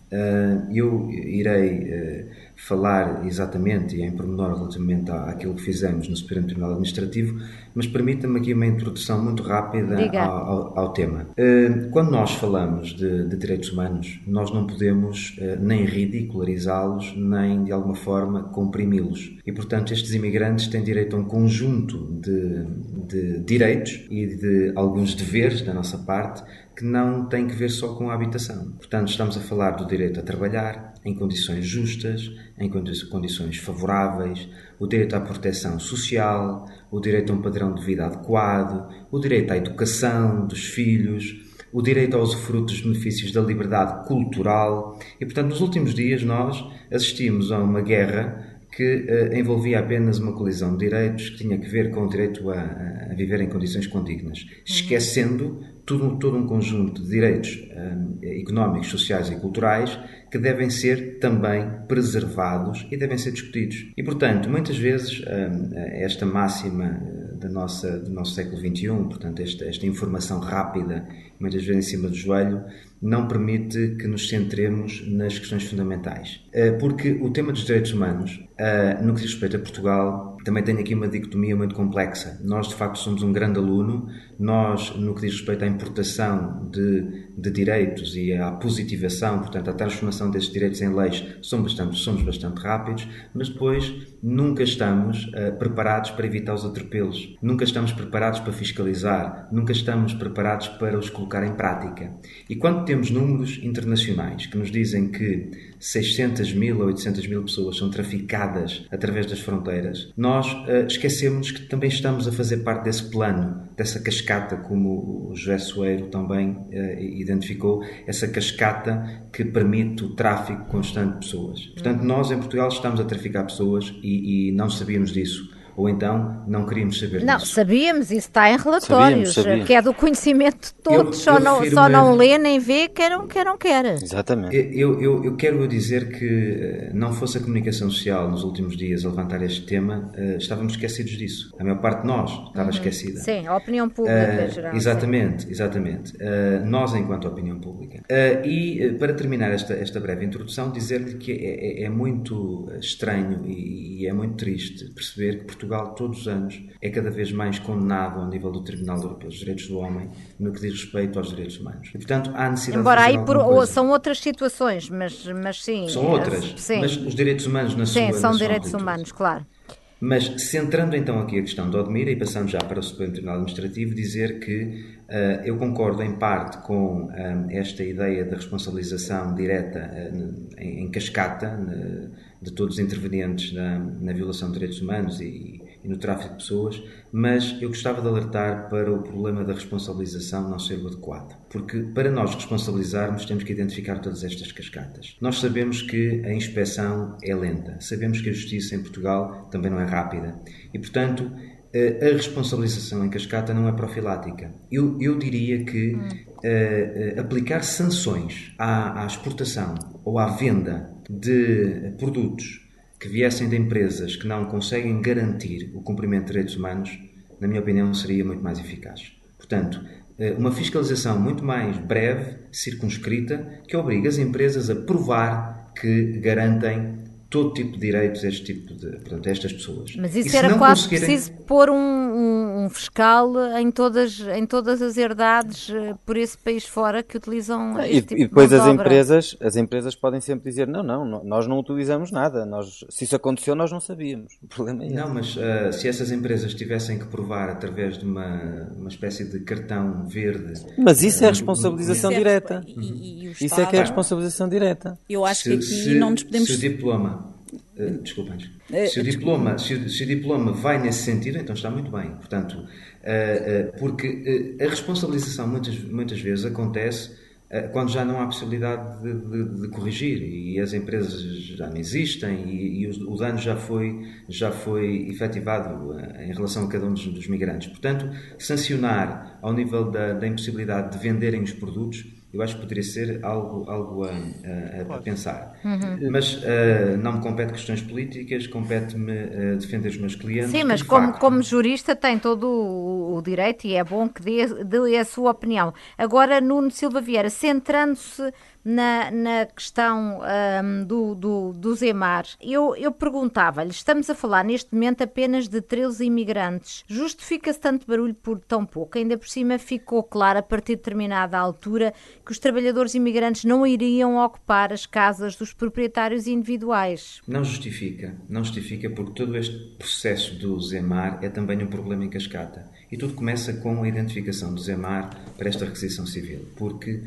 Speaker 5: Eu irei falar exatamente e em pormenor relativamente àquilo que fizemos no Supremo Tribunal Administrativo, mas permita-me aqui uma introdução muito rápida ao, ao, ao, tema. Eh, quando nós falamos de, de, direitos humanos, nós não podemos eh, nem ridicularizá-los, nem de alguma forma comprimi-los. E, portanto, estes imigrantes têm direito a um conjunto de, de direitos e de alguns deveres da nossa parte que não têm que ver só com a habitação. Portanto, estamos a falar do direito a trabalhar em condições justas, em condições favoráveis, o direito à proteção social, o direito a um padrão de vida adequado, o direito à educação dos filhos, o direito aos frutos dos benefícios da liberdade cultural. E, portanto, nos últimos dias nós assistimos a uma guerra que uh, envolvia apenas uma colisão de direitos que tinha que ver com o direito a, a viver em condições condignas, uhum. esquecendo todo, todo um conjunto de direitos um, económicos, sociais e culturais que devem ser também preservados e devem ser discutidos. E, portanto, muitas vezes um, esta máxima eh, da nossa, do nosso século XXI, portanto, esta, esta informação rápida, muitas vezes em cima do joelho, não permite que nos centremos nas questões fundamentais. Eh, porque o tema dos direitos humanos, eh, no que diz respeito a Portugal, também tem aqui uma dicotomia muito complexa. Nós, de facto, somos um grande aluno, nós, no que diz respeito à importação de, de direitos e à positivação, portanto, à transformação desses direitos em leis, somos bastante, somos bastante rápidos, mas depois nunca estamos uh, preparados para evitar os atropelos, nunca estamos preparados para fiscalizar, nunca estamos preparados para os colocar em prática. E quando temos números internacionais que nos dizem que 600 mil ou 800 mil pessoas são traficadas através das fronteiras, nós uh, esquecemos que também estamos a fazer parte desse plano, dessa cascata, como o José Soeiro também uh, identificou, essa cascata que permite o tráfico constante de pessoas. Portanto, nós em Portugal estamos a traficar pessoas e, e não sabíamos disso ou então não queríamos saber
Speaker 2: Não,
Speaker 5: disso.
Speaker 2: sabíamos, isso está em relatórios, sabíamos, sabíamos. que é do conhecimento de todos, eu, só, eu não, só não lê nem vê, quer não quer, não quer.
Speaker 1: Exatamente.
Speaker 5: Eu, eu, eu quero dizer que eh, não fosse a comunicação social nos últimos dias a levantar este tema, uh, estávamos esquecidos disso. A maior parte de nós estava uhum. esquecida.
Speaker 2: Sim, a opinião pública uh, geral.
Speaker 5: Exatamente, sim. exatamente. Uh, nós enquanto opinião pública. e para terminar esta, esta breve introdução, dizer-lhe que é, é, é, muito estranho e, e é muito triste perceber que Portugal Portugal, todos os anos, é cada vez mais condenado ao nível do Tribunal Europeu dos Direitos do Homem no que diz respeito aos direitos humanos. E, portanto, há necessidade
Speaker 2: Embora
Speaker 5: de
Speaker 2: aí por, são outras situações, mas, mas sim.
Speaker 5: São outras, sim. mas os direitos humanos na
Speaker 2: sim,
Speaker 5: sua
Speaker 2: Sim, são direitos humanos, claro.
Speaker 5: Mas centrando então aqui a questão de Odmira e passando já para o Supremo Tribunal Administrativo, dizer que uh, eu concordo em parte com um, eh, esta ideia de responsabilização direta uh, em, em, cascata uh, de todos os intervenientes na, na violação de direitos humanos e, e no tráfico de pessoas, mas eu gostava de alertar para o problema da responsabilização não ser o adequado. Porque para nós responsabilizarmos temos que identificar todas estas cascatas. Nós sabemos que a inspeção é lenta, sabemos que a justiça em Portugal também não é rápida e, portanto, a responsabilização em cascata não é profilática. Eu, eu diria que hum. uh, uh, aplicar sanções à, à, exportação ou à venda de produtos que viessem de empresas que não conseguem garantir o cumprimento de direitos humanos, na minha opinião, seria muito mais eficaz. Portanto, uh, uma fiscalização muito mais breve, circunscrita, que obriga as empresas a provar que garantem todo tipo de direitos a este tipo de, portanto, estas pessoas.
Speaker 2: Mas isso era quase conseguirem... preciso pôr um, um, um, fiscal em todas, em todas as herdades uh, por esse país fora que utilizam
Speaker 1: ah, e, tipo e depois de as empresas, as empresas podem sempre dizer não, não, nós não utilizamos nada, nós, se isso aconteceu nós não sabíamos. O problema é
Speaker 5: Não, mas uh, se essas empresas tivessem que provar através de uma, uma espécie de cartão verde...
Speaker 1: Mas isso uh, é responsabilização um, direta. E, e, e isso é que é responsabilização direta.
Speaker 4: Eu acho se, que aqui se, não nos podemos...
Speaker 5: Se o diploma Uh, desculpa, uh, se, o diploma, se, o, se, o, diploma vai nesse sentido, então está muito bem. Portanto, uh, porque a responsabilização muitas, muitas vezes acontece quando já não há possibilidade de, de, de, corrigir e as empresas já não existem e, e o, o, dano já foi, já foi efetivado em relação a cada um dos, dos migrantes. Portanto, sancionar ao nível da, da impossibilidade de venderem os produtos eu acho que poderia ser algo, algo a, a, a pensar. Uhum. Mas uh, não me compete questões políticas, compete-me uh, defender os meus clientes.
Speaker 2: Sim, mas como, facto... como jurista tem todo o, o, direito e é bom que dê, dê a sua opinião. Agora, Nuno Silva Vieira, centrando-se na, na questão um, do, do, do Zemar, eu, eu perguntava-lhe: estamos a falar neste momento apenas de 13 imigrantes. Justifica-se tanto barulho por tão pouco? Ainda por cima ficou claro, a partir de determinada altura, que os trabalhadores imigrantes não iriam ocupar as casas dos proprietários individuais.
Speaker 5: Não justifica. Não justifica porque todo este processo do Zemar é também um problema em cascata. E tudo começa com a identificação do Zemar para esta requisição civil. Porque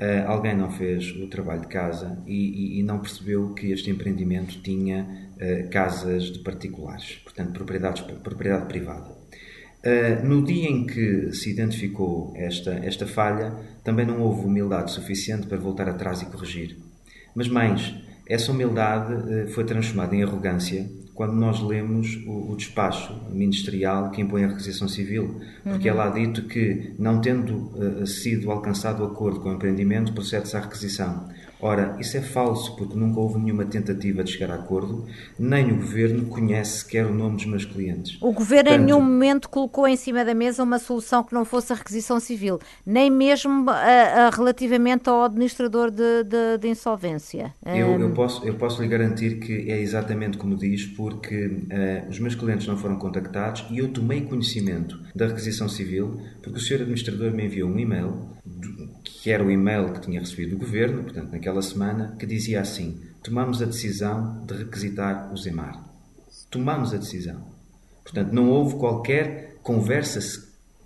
Speaker 5: Uh, alguém não fez o trabalho de casa e, e, e não percebeu que este empreendimento tinha uh, casas de particulares, portanto, propriedades, propriedade privada. Uh, no dia em que se identificou esta, esta falha, também não houve humildade suficiente para voltar atrás e corrigir. Mas mais, essa humildade foi transformada em arrogância quando nós lemos o, o, despacho ministerial que impõe a requisição civil, porque uhum. é lá dito que, não tendo uh, sido alcançado o acordo com o empreendimento, procede-se à requisição. Ora, isso é falso, porque nunca houve nenhuma tentativa de chegar a acordo, nem o Governo conhece sequer o nome dos meus clientes.
Speaker 2: O Governo Portanto, em nenhum momento colocou em cima da mesa uma solução que não fosse a requisição civil, nem mesmo a, a, relativamente ao administrador de, de, de insolvência.
Speaker 5: Eu, eu, posso, eu posso lhe garantir que é exatamente como diz, porque uh, os meus clientes não foram contactados e eu tomei conhecimento da requisição civil, porque o senhor administrador me enviou um e-mail que era o e-mail que tinha recebido do governo, portanto, naquela semana, que dizia assim: Tomamos a decisão de requisitar o Zemar. Tomamos a decisão. Portanto, não houve qualquer conversa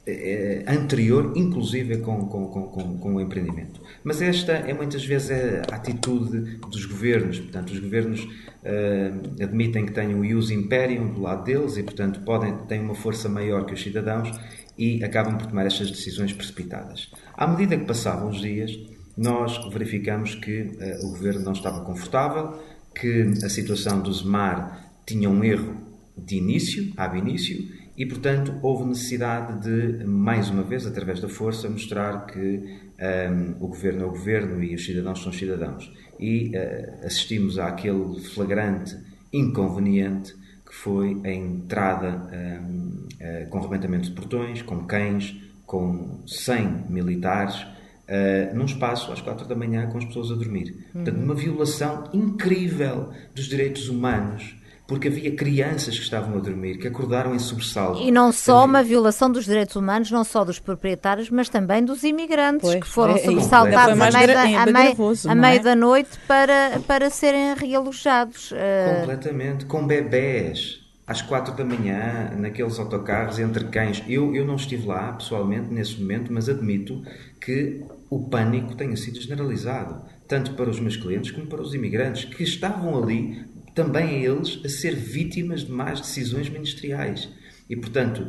Speaker 5: eh, anterior, inclusive com, com, com, com, o empreendimento. Mas esta é muitas vezes a atitude dos governos. Portanto, os governos uh, admitem que têm o ius imperium do lado deles e, portanto, podem, têm uma força maior que os cidadãos e acabam por tomar estas decisões precipitadas. À medida que passavam os dias, nós verificamos que uh, o governo não estava confortável, que a situação do Zemar tinha um erro de início, ab início, e portanto houve necessidade de, mais uma vez, através da força, mostrar que um, ehm, o governo é o governo e os cidadãos são cidadãos. E uh, assistimos àquele flagrante inconveniente que foi a entrada um, uh, eh, com arrebentamento de portões, com cães, com 100 militares, uh, num espaço às quatro da manhã com as pessoas a dormir. Uhum. Portanto, uma violação incrível dos direitos humanos porque havia crianças que estavam a dormir, que acordaram em sobressalto.
Speaker 2: E não só uma violação dos direitos humanos, não só dos proprietários, mas também dos imigrantes, pois, que foram é, é sobressaltados é, à meio, da, à meio, meio da noite para, para serem realojados.
Speaker 5: Eh, Completamente, com bebés às quatro da manhã, naqueles autocarros, entre cães. Eu, eu não estive lá, pessoalmente, nesse momento, mas admito que o pânico tenha sido generalizado, tanto para os meus clientes como para os imigrantes, que estavam ali, também eles, a ser vítimas de más decisões ministeriais. E, portanto,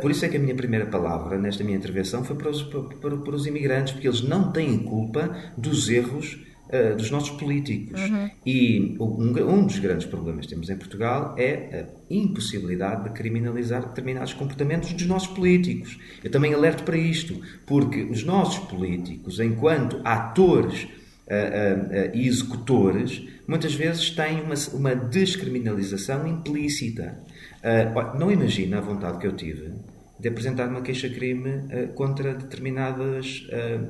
Speaker 5: por isso é que a minha primeira palavra nesta minha intervenção foi para os, para, para os imigrantes, porque eles não têm culpa dos erros uh, dos nossos políticos. Uhum. E um, um, dos grandes problemas que temos em Portugal é a impossibilidade de criminalizar determinados comportamentos dos nossos políticos. Eu também alerto para isto, porque os nossos políticos, enquanto atores uh, uh, e executores, muitas vezes têm uma, uma descriminalização implícita. não imagina a vontade que eu tive de apresentar uma queixa-crime contra determinadas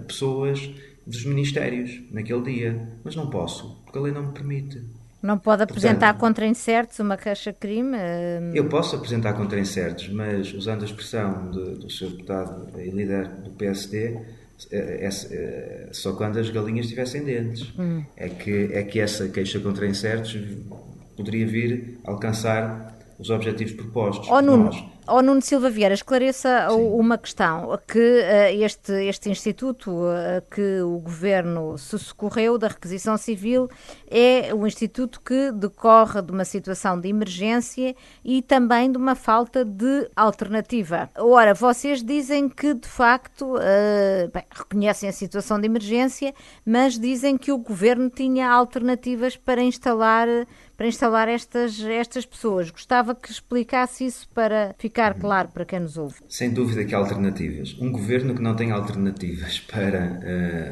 Speaker 5: pessoas dos ministérios naquele dia, mas não posso, porque a lei não me permite.
Speaker 2: Não pode apresentar Portanto, contra incertos uma caixa-crime?
Speaker 5: Hum. Eu posso apresentar contra incertos, mas usando a expressão de, do Sr. deputado e líder do PSD, é, é, é, só quando as galinhas tivessem dentes. Hum. É, que, é que essa queixa contra incertos poderia vir a alcançar os objetivos propostos.
Speaker 2: Oh, Nuno, oh, Nuno Silva Vieira, esclareça Sim. uma questão, que uh, este, este instituto uh, que o Governo se socorreu da requisição civil é o instituto que decorre de uma situação de emergência e também de uma falta de alternativa. Ora, vocês dizem que, de facto, uh, bem, reconhecem a situação de emergência, mas dizem que o Governo tinha alternativas para instalar para instalar estas, estas pessoas. Gostava que explicasse isso para ficar uhum. claro para quem nos ouve.
Speaker 5: Sem dúvida que há alternativas. Um governo que não tem alternativas (laughs) para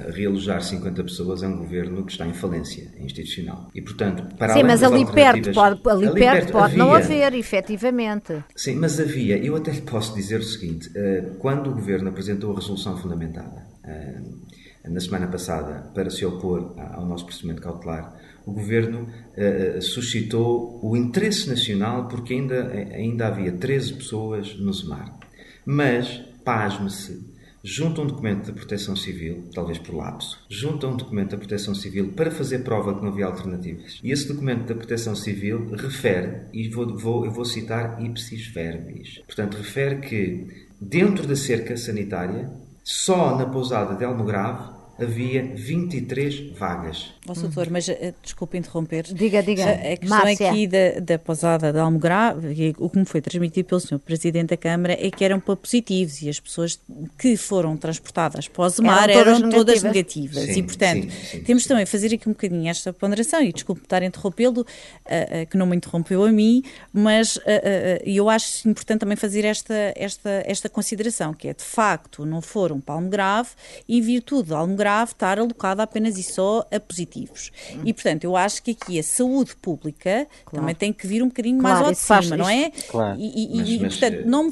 Speaker 5: uh, realojar 50 pessoas é um governo que está em falência institucional. E, portanto, para
Speaker 2: Sim, mas ali perto pode, ali ali perto pode havia, não haver, efetivamente.
Speaker 5: Sim, mas havia. Eu até lhe posso dizer o seguinte: uh, quando o governo apresentou a resolução fundamentada. Uh, na semana passada, para se opor ao nosso procedimento cautelar, o governo uh, suscitou o interesse nacional porque ainda, ainda havia 13 pessoas no ZEMAR. Mas, pasme-se, junta um documento de proteção civil, talvez por lapso, junta um documento da proteção civil para fazer prova que não havia alternativas. E esse documento da proteção civil refere, e vou, vou, eu vou citar ipsis verbis, portanto, refere que dentro da cerca sanitária, só na pousada de Almograve havia 23 vagas.
Speaker 4: Ó, doutor, mas uh, desculpe interromper.
Speaker 2: Diga, diga.
Speaker 4: A, a questão Márcia. aqui da, da pousada de Almograve, o que me foi transmitido pelo senhor Presidente da Câmara, é que eram para positivos e as pessoas que foram transportadas para o Zemar eram todas eram negativas. Todas negativas. Sim, e, portanto, sim, sim, temos também fazer aqui um bocadinho esta ponderação, e desculpe estar a interrompê-lo, uh, uh, que não me interrompeu a mim, mas eu acho importante também fazer esta, esta, esta consideração, que é, de facto, não foram para Almograve, em virtude de Almograve grave estar alocada apenas e só a positivos. E, portanto, eu acho que aqui a saúde pública claro. também tem que vir um bocadinho claro, mais ao de cima, não é?
Speaker 1: Claro.
Speaker 4: E, e, mas, e mas, portanto, não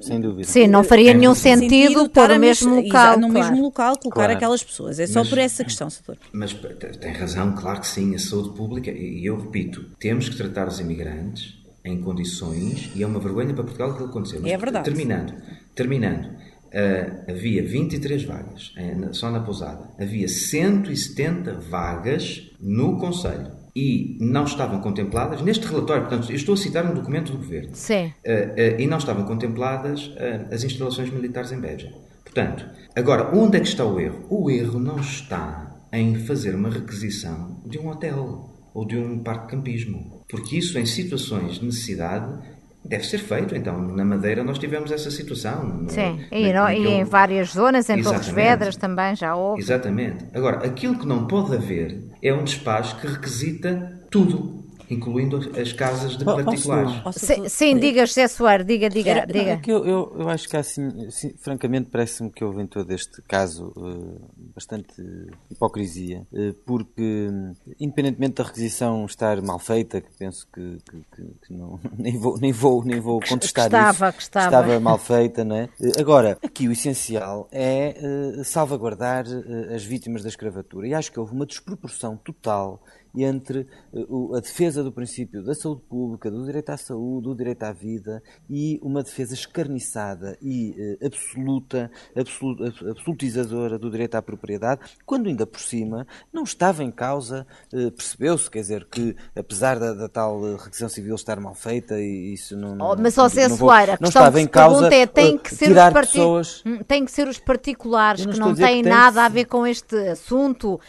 Speaker 1: Sem dúvida.
Speaker 2: Sim, não faria nenhum sentido, sentido pôr no mesmo local.
Speaker 4: no mesmo local colocar claro. aquelas pessoas. É só mas, por essa questão, Sator.
Speaker 5: Mas tem razão, claro que sim, a saúde pública, e eu repito, temos que tratar os imigrantes em condições, e é uma vergonha para Portugal que aconteceu. Mas,
Speaker 4: é verdade.
Speaker 5: Terminando, terminando Uh, havia 23 vagas uh, só na pousada. Havia 170 vagas no Conselho. E não estavam contempladas, neste relatório, portanto, eu estou a citar um documento do Governo.
Speaker 2: Sim.
Speaker 5: Uh, e não estavam contempladas as instalações militares em Beja. Portanto, agora, onde é que está o erro? O erro não está em fazer uma requisição de um hotel ou de um parque de campismo. Porque isso, em situações de necessidade, Deve ser feito, então. Na Madeira nós tivemos essa situação.
Speaker 2: Sim, no, e, no, e em várias zonas, em Torres Vedras também já houve.
Speaker 5: Exatamente. Agora, aquilo que não pode haver é um despacho que requisita tudo incluindo as casas de particulares.
Speaker 2: Sim, sim, diga, José Soares, diga, diga. Era, diga.
Speaker 1: É que eu, eu, eu, acho que assim, assim francamente, parece-me que houve em todo este caso uh, bastante hipocrisia, uh, porque, independentemente da requisição estar mal feita, que penso que, que, que não, (laughs) nem, vou, nem, vou, nem vou contestar
Speaker 2: que estava,
Speaker 1: isso,
Speaker 2: que estava.
Speaker 1: estava mal feita, não é? Uh, agora, aqui o essencial é salvaguardar as vítimas da escravatura, e acho que houve uma desproporção total entre a defesa do princípio da saúde pública, do direito à saúde, do direito à vida e uma defesa escarniçada e uh, absoluta, absolut, absolutizadora do direito à propriedade, quando ainda por cima não estava em causa, uh, percebeu-se, quer dizer, que apesar da, da, tal requisição civil estar mal feita e isso não. não
Speaker 2: oh, mas, ó, Zé Soares, a questão que em causa é, tem que, ser os partic... pessoas... Hum, tem que ser os particulares que não têm que nada a ver com este assunto uh,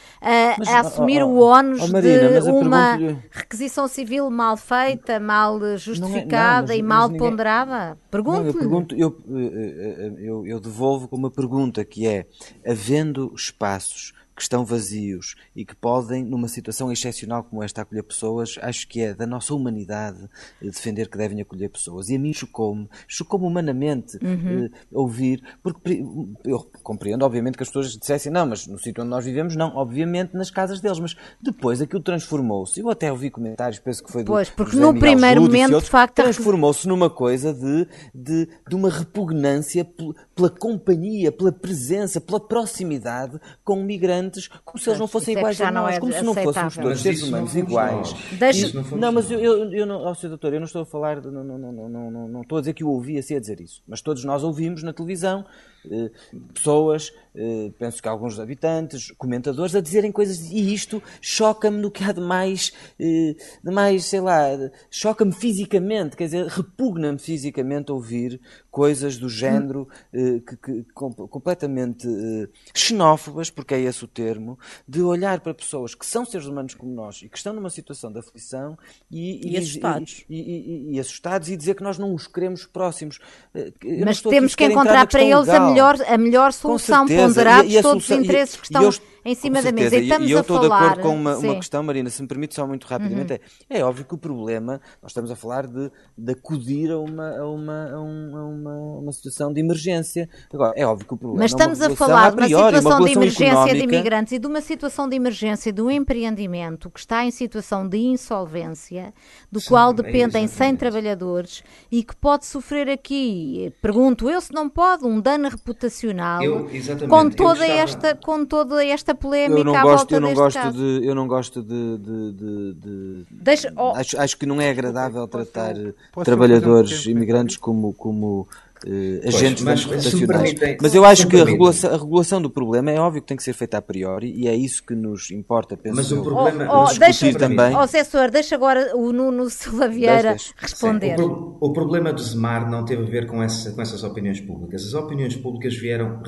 Speaker 2: mas, a assumir o ónus oh, de uma requisição civil mal feita, mal justificada não é, não, mas, e mal ninguém... ponderada? Pergunto.
Speaker 1: Eu, pergunto eu, eh, eh, eu, eu devolvo com uma pergunta que é: havendo espaços que estão vazios e que podem, numa situação excepcional como esta, acolher pessoas, acho que é da nossa humanidade defender que devem acolher pessoas. E a mim chocou-me, chocou-me humanamente uhum. uh, ouvir, porque eu compreendo, obviamente, que as pessoas dissessem, não, mas no sítio onde nós vivemos, não, obviamente nas casas deles, mas depois aquilo transformou-se. Eu até ouvi comentários, penso que foi do.
Speaker 2: Pois, porque no Miguel primeiro momento, de facto.
Speaker 1: Transformou-se numa coisa de, de, de uma repugnância pela companhia, pela presença, pela proximidade com como se eles não fossem é iguais a nós, é como se não fôssemos todos seres humanos iguais. Não, mas eu, eu, eu não, Sr. Doutor, eu não estou a falar, não, não, não, não, não, não estou a dizer que o ouvi assim a dizer isso, mas todos nós ouvimos na televisão pessoas, eh, penso que alguns habitantes, comentadores, a dizerem coisas e isto choca-me no que há de mais, eh, de mais sei lá, choca-me fisicamente, quer dizer, repugna-me fisicamente ouvir coisas do género que, que, completamente xenófobas, porque é esse o termo, de olhar para pessoas que são seres humanos como nós e que estão numa situação de aflição
Speaker 4: e, e assustados.
Speaker 1: E, e, assustados e dizer que nós não os queremos próximos.
Speaker 2: Eu Mas temos que encontrar para eles legal. a melhor, a melhor solução, ponderados todos os interesses que estão em cima da mesa. E, estamos
Speaker 1: e eu
Speaker 2: estou
Speaker 1: de acordo com uma, uma, questão, Marina, se me permite só muito rapidamente. Uhum. É, é óbvio que o problema, nós estamos a falar de, de acudir a uma, a, uma, a, uma, uma situação de emergência. Agora, é óbvio que o problema
Speaker 2: Mas estamos
Speaker 1: é
Speaker 2: a falar
Speaker 1: de uma
Speaker 2: situação
Speaker 1: de
Speaker 2: emergência
Speaker 1: económica.
Speaker 2: de imigrantes e de uma situação de emergência do empreendimento que está em situação de insolvência, do Sim, qual é dependem é 100 trabalhadores e que pode sofrer aqui, pergunto eu se não pode, um dano reputacional eu, com, toda estava... esta, com toda esta polémica
Speaker 1: eu não gosto, eu não gosto caso. de eu não gosto de, de, de, de Deixa, oh, acho, acho que não é agradável tratar trabalhadores imigrantes como como uh, agentes mas, reputacionais. Mas eu acho que a regulação, a regulação, do problema é óbvio que tem que ser feita a priori e é isso que nos importa, penso
Speaker 5: mas
Speaker 1: eu,
Speaker 5: o problema,
Speaker 2: oh, oh, deixa, também. Ó, oh, Cessor, deixa agora o Nuno Silva Vieira responder.
Speaker 5: O, o, problema do Zemar não teve a ver com, essa, com essas opiniões públicas. As opiniões públicas vieram,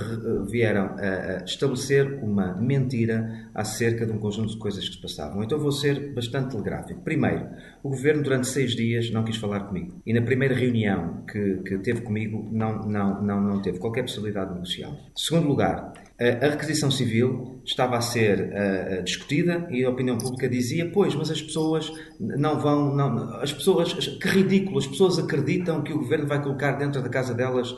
Speaker 5: vieram a, a estabelecer uma mentira acerca de um conjunto de coisas que se passavam. Então vou ser bastante telegráfico. Primeiro, o governo durante seis dias não quis falar comigo. E na primeira reunião que, que teve comigo não, não, não, não teve qualquer possibilidade de negociar. Segundo lugar, a requisição civil estava a ser uh, discutida e a opinião pública dizia: pois, mas as pessoas não vão, não, as pessoas, que ridículo, as pessoas acreditam que o governo vai colocar dentro da casa delas uh,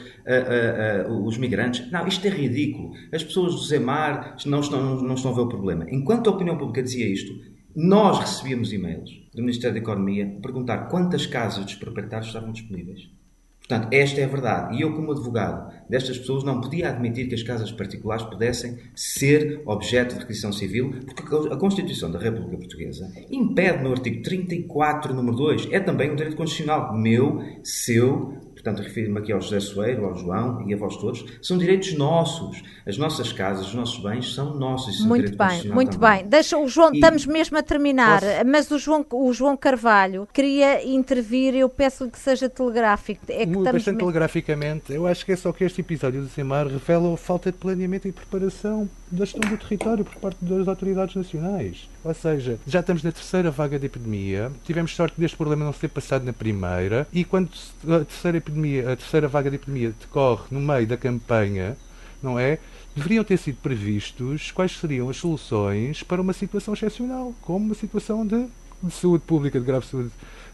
Speaker 5: uh, os migrantes. Não, isto é ridículo. As pessoas do Zemar não estão, não estão a ver o problema. Enquanto a opinião pública dizia isto, nós recebíamos e-mails do Ministério da Economia perguntar quantas casas dos proprietários estavam disponíveis. Portanto, esta é a verdade. E eu, como advogado destas pessoas, não podia admitir que as casas particulares pudessem ser objeto de requisição civil, porque a Constituição da República Portuguesa impede no artigo 34, número 2, é também um direito constitucional meu, seu, portanto refiro-me aqui ao José Soeiro, ao João e a vós todos, são direitos nossos. As nossas casas, os nossos bens são nossos. São
Speaker 2: muito bem, muito também. bem. Deixa o João, e estamos mesmo a terminar, posso... mas o João, o João Carvalho queria intervir, eu peço-lhe que seja telegráfico. É que
Speaker 3: Bastante mesmo... telegraficamente, eu acho que é só que este episódio do CEMAR revela a falta de planeamento e preparação da gestão do território por parte das autoridades nacionais. Ou seja, já estamos na terceira vaga de epidemia, tivemos sorte deste problema não ser passado na primeira, e quando a terceira, epidemia, a terceira vaga de epidemia decorre no meio da campanha, não é? Deveriam ter sido previstos quais seriam as soluções para uma situação excepcional, como uma situação de, de saúde pública, de grave saúde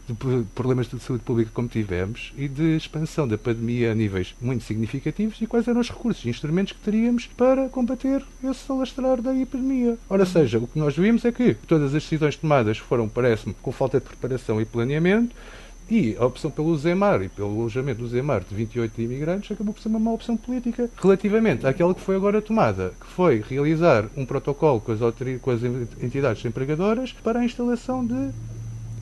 Speaker 3: de problemas de saúde pública como tivemos e de expansão da pandemia a níveis muito significativos e quais eram os recursos e instrumentos que teríamos para combater esse alastrar da epidemia. Ora seja, o que nós vimos é que todas as decisões tomadas foram, parece-me, com falta de preparação e planeamento, e a opção pelo Zemar e pelo alojamento do Zemar de 28 imigrantes acabou por ser uma má opção política relativamente àquela que foi agora tomada, que foi realizar um protocolo com as, com as entidades empregadoras para a instalação de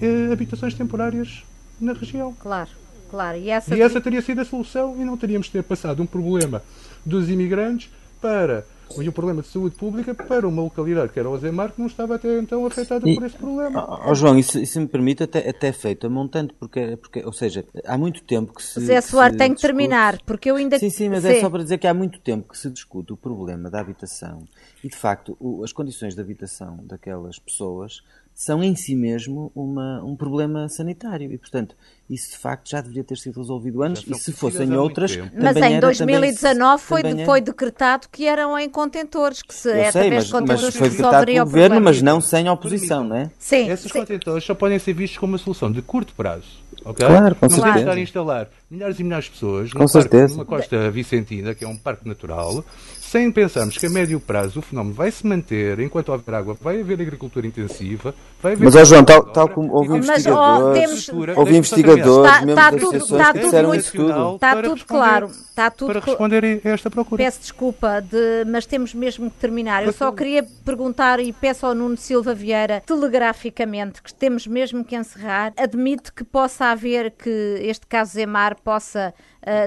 Speaker 3: eh, habitações temporárias na região.
Speaker 2: Claro, claro. E essa,
Speaker 3: e essa teria sido a solução e não teríamos de ter passado um problema dos imigrantes para e um problema de saúde pública para uma localidade que era o Zemar que não estava até então afetada e, por esse problema.
Speaker 1: Oh, João, isso, se me permite, até, até feito a montante, porque, porque, ou seja, há muito tempo que se.
Speaker 2: Zé Soares, tem que terminar, porque eu ainda.
Speaker 1: Sim, sim, mas é sim. é só para dizer que há muito tempo que se discute o problema da habitação e, de facto, o, as condições de habitação daquelas pessoas são em si mesmo uma, um problema sanitário e, portanto, isso de facto já deveria ter sido resolvido antes e se fossem outras.
Speaker 2: Mas em 2019 foi, de, foi decretado que eram em contentores, que se, é
Speaker 1: sei, mas, mas foi decretado pelo governo, mas não sem oposição, não é?
Speaker 3: Sim. Esses sim. contentores só podem ser vistos como uma solução de curto prazo. Okay?
Speaker 1: Claro, com não
Speaker 3: certeza. estar a instalar milhares e milhares de pessoas
Speaker 1: com certeza.
Speaker 3: numa costa vicentina, que é um parque natural, sem pensarmos que a médio prazo o fenómeno vai se manter enquanto houver água, vai haver agricultura intensiva, vai haver.
Speaker 1: Mas, ó João, tal, tal como houve investigadores, houve investigadores, está,
Speaker 2: está tudo, está tudo muito, tudo. Está tudo claro. Está tudo
Speaker 3: para responder a esta procura.
Speaker 2: Peço desculpa, de, mas temos mesmo que terminar. Eu só queria perguntar e peço ao Nuno Silva Vieira, telegraficamente, que temos mesmo que encerrar. Admite que possa haver que este caso Zemar possa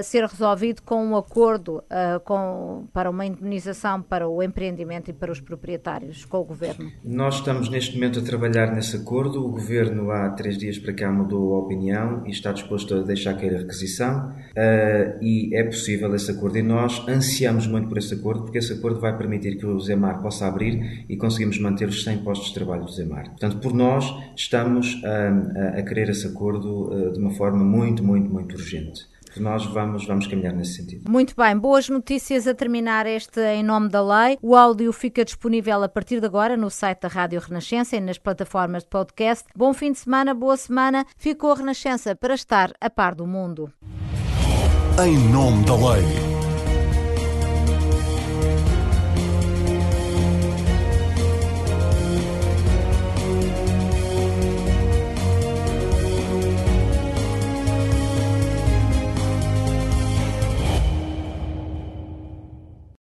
Speaker 2: ser resolvido com um acordo uh, com, para uma indenização para o empreendimento e para os proprietários com o Governo?
Speaker 5: Nós estamos neste momento a trabalhar nesse acordo. O Governo há três dias para cá mudou a opinião e está disposto a deixar cair a requisição uh, e é possível esse acordo e nós ansiamos muito por esse acordo porque esse acordo vai permitir que o Zemar possa abrir e conseguimos manter os 100 postos de trabalho do Zemar. Portanto, por nós estamos a, a querer esse acordo de uma forma muito, muito, muito urgente nós vamos, vamos caminhar nesse sentido.
Speaker 2: Muito bem, boas notícias a terminar este Em Nome da Lei. O áudio fica disponível a partir de agora no site da Rádio Renascença e nas plataformas de podcast. Bom fim de semana, boa semana. Ficou a Renascença para estar a par do mundo.
Speaker 6: Em Nome da Lei.